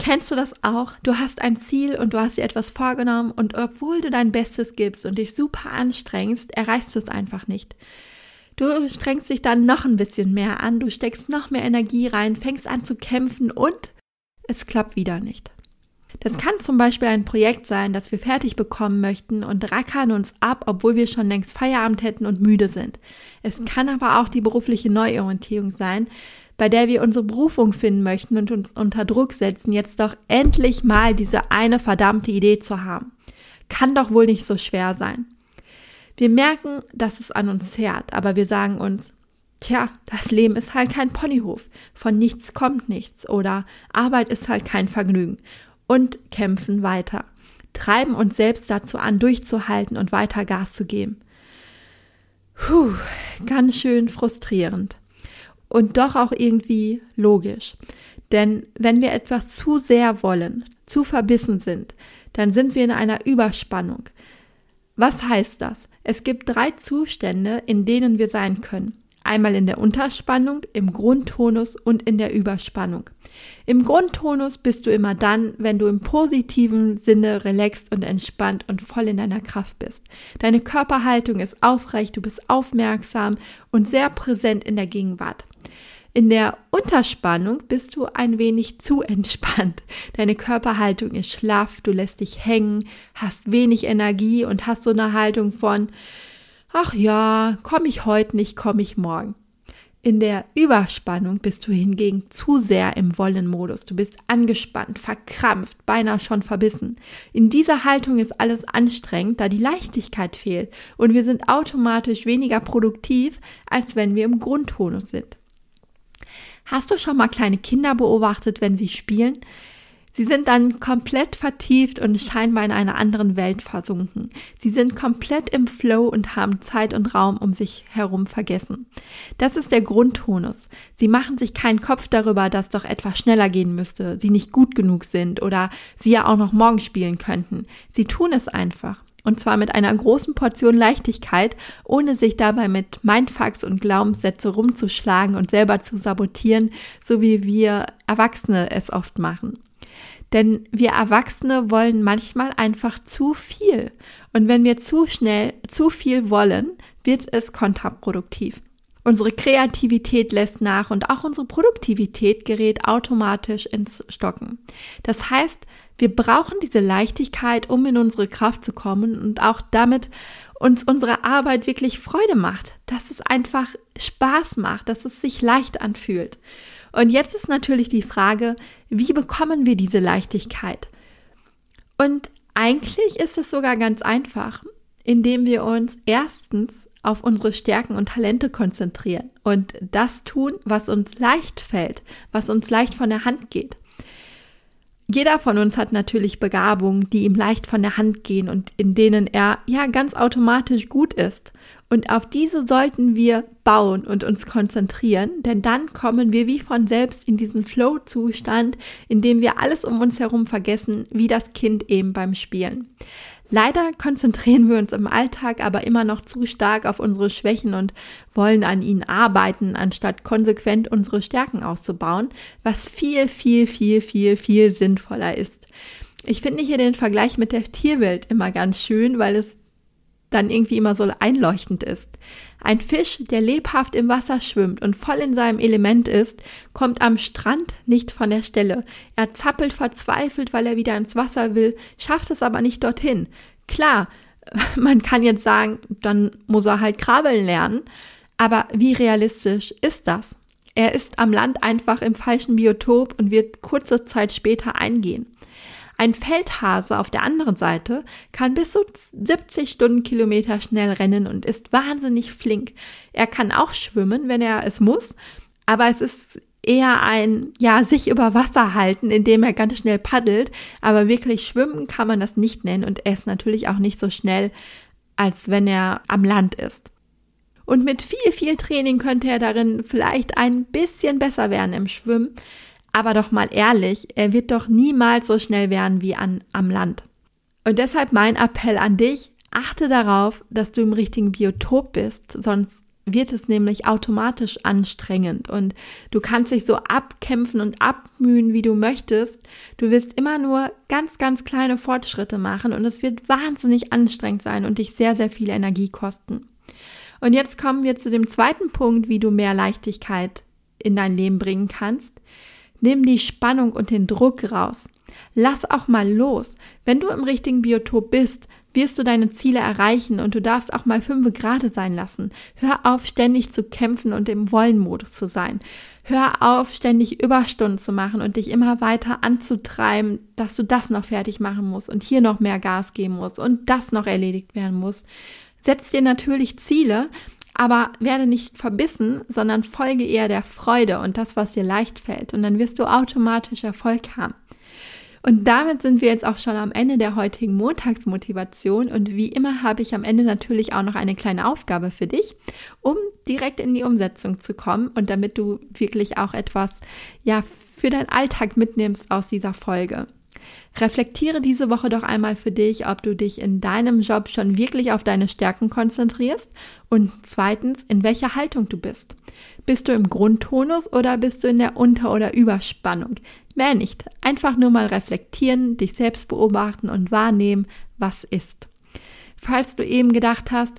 Kennst du das auch? Du hast ein Ziel und du hast dir etwas vorgenommen und obwohl du dein Bestes gibst und dich super anstrengst, erreichst du es einfach nicht. Du strengst dich dann noch ein bisschen mehr an, du steckst noch mehr Energie rein, fängst an zu kämpfen und es klappt wieder nicht. Das kann zum Beispiel ein Projekt sein, das wir fertig bekommen möchten und rackern uns ab, obwohl wir schon längst Feierabend hätten und müde sind. Es kann aber auch die berufliche Neuorientierung sein, bei der wir unsere Berufung finden möchten und uns unter Druck setzen, jetzt doch endlich mal diese eine verdammte Idee zu haben. Kann doch wohl nicht so schwer sein. Wir merken, dass es an uns zerrt, aber wir sagen uns, tja, das Leben ist halt kein Ponyhof, von nichts kommt nichts oder Arbeit ist halt kein Vergnügen und kämpfen weiter, treiben uns selbst dazu an, durchzuhalten und weiter Gas zu geben. Puh, ganz schön frustrierend und doch auch irgendwie logisch. Denn wenn wir etwas zu sehr wollen, zu verbissen sind, dann sind wir in einer Überspannung. Was heißt das? Es gibt drei Zustände, in denen wir sein können. Einmal in der Unterspannung, im Grundtonus und in der Überspannung. Im Grundtonus bist du immer dann, wenn du im positiven Sinne relaxed und entspannt und voll in deiner Kraft bist. Deine Körperhaltung ist aufrecht, du bist aufmerksam und sehr präsent in der Gegenwart. In der Unterspannung bist du ein wenig zu entspannt. Deine Körperhaltung ist schlaff, du lässt dich hängen, hast wenig Energie und hast so eine Haltung von, ach ja, komme ich heute nicht, komme ich morgen. In der Überspannung bist du hingegen zu sehr im Wollen-Modus. Du bist angespannt, verkrampft, beinahe schon verbissen. In dieser Haltung ist alles anstrengend, da die Leichtigkeit fehlt und wir sind automatisch weniger produktiv, als wenn wir im Grundtonus sind. Hast du schon mal kleine Kinder beobachtet, wenn sie spielen? Sie sind dann komplett vertieft und scheinbar in einer anderen Welt versunken. Sie sind komplett im Flow und haben Zeit und Raum um sich herum vergessen. Das ist der Grundtonus. Sie machen sich keinen Kopf darüber, dass doch etwas schneller gehen müsste, sie nicht gut genug sind oder sie ja auch noch morgen spielen könnten. Sie tun es einfach. Und zwar mit einer großen Portion Leichtigkeit, ohne sich dabei mit Mindfucks und Glaubenssätze rumzuschlagen und selber zu sabotieren, so wie wir Erwachsene es oft machen. Denn wir Erwachsene wollen manchmal einfach zu viel. Und wenn wir zu schnell zu viel wollen, wird es kontraproduktiv. Unsere Kreativität lässt nach und auch unsere Produktivität gerät automatisch ins Stocken. Das heißt, wir brauchen diese Leichtigkeit, um in unsere Kraft zu kommen und auch damit uns unsere Arbeit wirklich Freude macht, dass es einfach Spaß macht, dass es sich leicht anfühlt. Und jetzt ist natürlich die Frage, wie bekommen wir diese Leichtigkeit? Und eigentlich ist es sogar ganz einfach, indem wir uns erstens auf unsere Stärken und Talente konzentrieren und das tun, was uns leicht fällt, was uns leicht von der Hand geht. Jeder von uns hat natürlich Begabungen, die ihm leicht von der Hand gehen und in denen er ja ganz automatisch gut ist. Und auf diese sollten wir bauen und uns konzentrieren, denn dann kommen wir wie von selbst in diesen Flow-Zustand, in dem wir alles um uns herum vergessen, wie das Kind eben beim Spielen. Leider konzentrieren wir uns im Alltag aber immer noch zu stark auf unsere Schwächen und wollen an ihnen arbeiten, anstatt konsequent unsere Stärken auszubauen, was viel, viel, viel, viel, viel sinnvoller ist. Ich finde hier den Vergleich mit der Tierwelt immer ganz schön, weil es dann irgendwie immer so einleuchtend ist. Ein Fisch, der lebhaft im Wasser schwimmt und voll in seinem Element ist, kommt am Strand nicht von der Stelle. Er zappelt verzweifelt, weil er wieder ins Wasser will, schafft es aber nicht dorthin. Klar, man kann jetzt sagen, dann muss er halt krabbeln lernen, aber wie realistisch ist das? Er ist am Land einfach im falschen Biotop und wird kurze Zeit später eingehen. Ein Feldhase auf der anderen Seite kann bis zu 70 Stundenkilometer schnell rennen und ist wahnsinnig flink. Er kann auch schwimmen, wenn er es muss, aber es ist eher ein, ja, sich über Wasser halten, indem er ganz schnell paddelt, aber wirklich schwimmen kann man das nicht nennen und er ist natürlich auch nicht so schnell, als wenn er am Land ist. Und mit viel, viel Training könnte er darin vielleicht ein bisschen besser werden im Schwimmen. Aber doch mal ehrlich, er wird doch niemals so schnell werden wie an, am Land. Und deshalb mein Appell an dich, achte darauf, dass du im richtigen Biotop bist, sonst wird es nämlich automatisch anstrengend und du kannst dich so abkämpfen und abmühen, wie du möchtest. Du wirst immer nur ganz, ganz kleine Fortschritte machen und es wird wahnsinnig anstrengend sein und dich sehr, sehr viel Energie kosten. Und jetzt kommen wir zu dem zweiten Punkt, wie du mehr Leichtigkeit in dein Leben bringen kannst. Nimm die Spannung und den Druck raus. Lass auch mal los. Wenn du im richtigen Biotop bist, wirst du deine Ziele erreichen und du darfst auch mal fünf Grade sein lassen. Hör auf, ständig zu kämpfen und im Wollenmodus zu sein. Hör auf, ständig Überstunden zu machen und dich immer weiter anzutreiben, dass du das noch fertig machen musst und hier noch mehr Gas geben musst und das noch erledigt werden muss. Setz dir natürlich Ziele, aber werde nicht verbissen, sondern folge eher der Freude und das, was dir leicht fällt. Und dann wirst du automatisch Erfolg haben. Und damit sind wir jetzt auch schon am Ende der heutigen Montagsmotivation. Und wie immer habe ich am Ende natürlich auch noch eine kleine Aufgabe für dich, um direkt in die Umsetzung zu kommen und damit du wirklich auch etwas, ja, für deinen Alltag mitnimmst aus dieser Folge. Reflektiere diese Woche doch einmal für dich, ob du dich in deinem Job schon wirklich auf deine Stärken konzentrierst und zweitens, in welcher Haltung du bist. Bist du im Grundtonus oder bist du in der Unter- oder Überspannung? Mehr nicht. Einfach nur mal reflektieren, dich selbst beobachten und wahrnehmen, was ist. Falls du eben gedacht hast,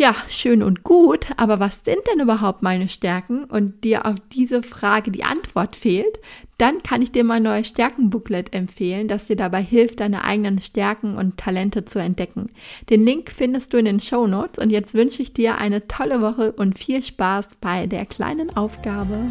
ja, schön und gut, aber was sind denn überhaupt meine Stärken und dir auf diese Frage die Antwort fehlt, dann kann ich dir mein neues Stärkenbooklet empfehlen, das dir dabei hilft, deine eigenen Stärken und Talente zu entdecken. Den Link findest du in den Show Notes und jetzt wünsche ich dir eine tolle Woche und viel Spaß bei der kleinen Aufgabe.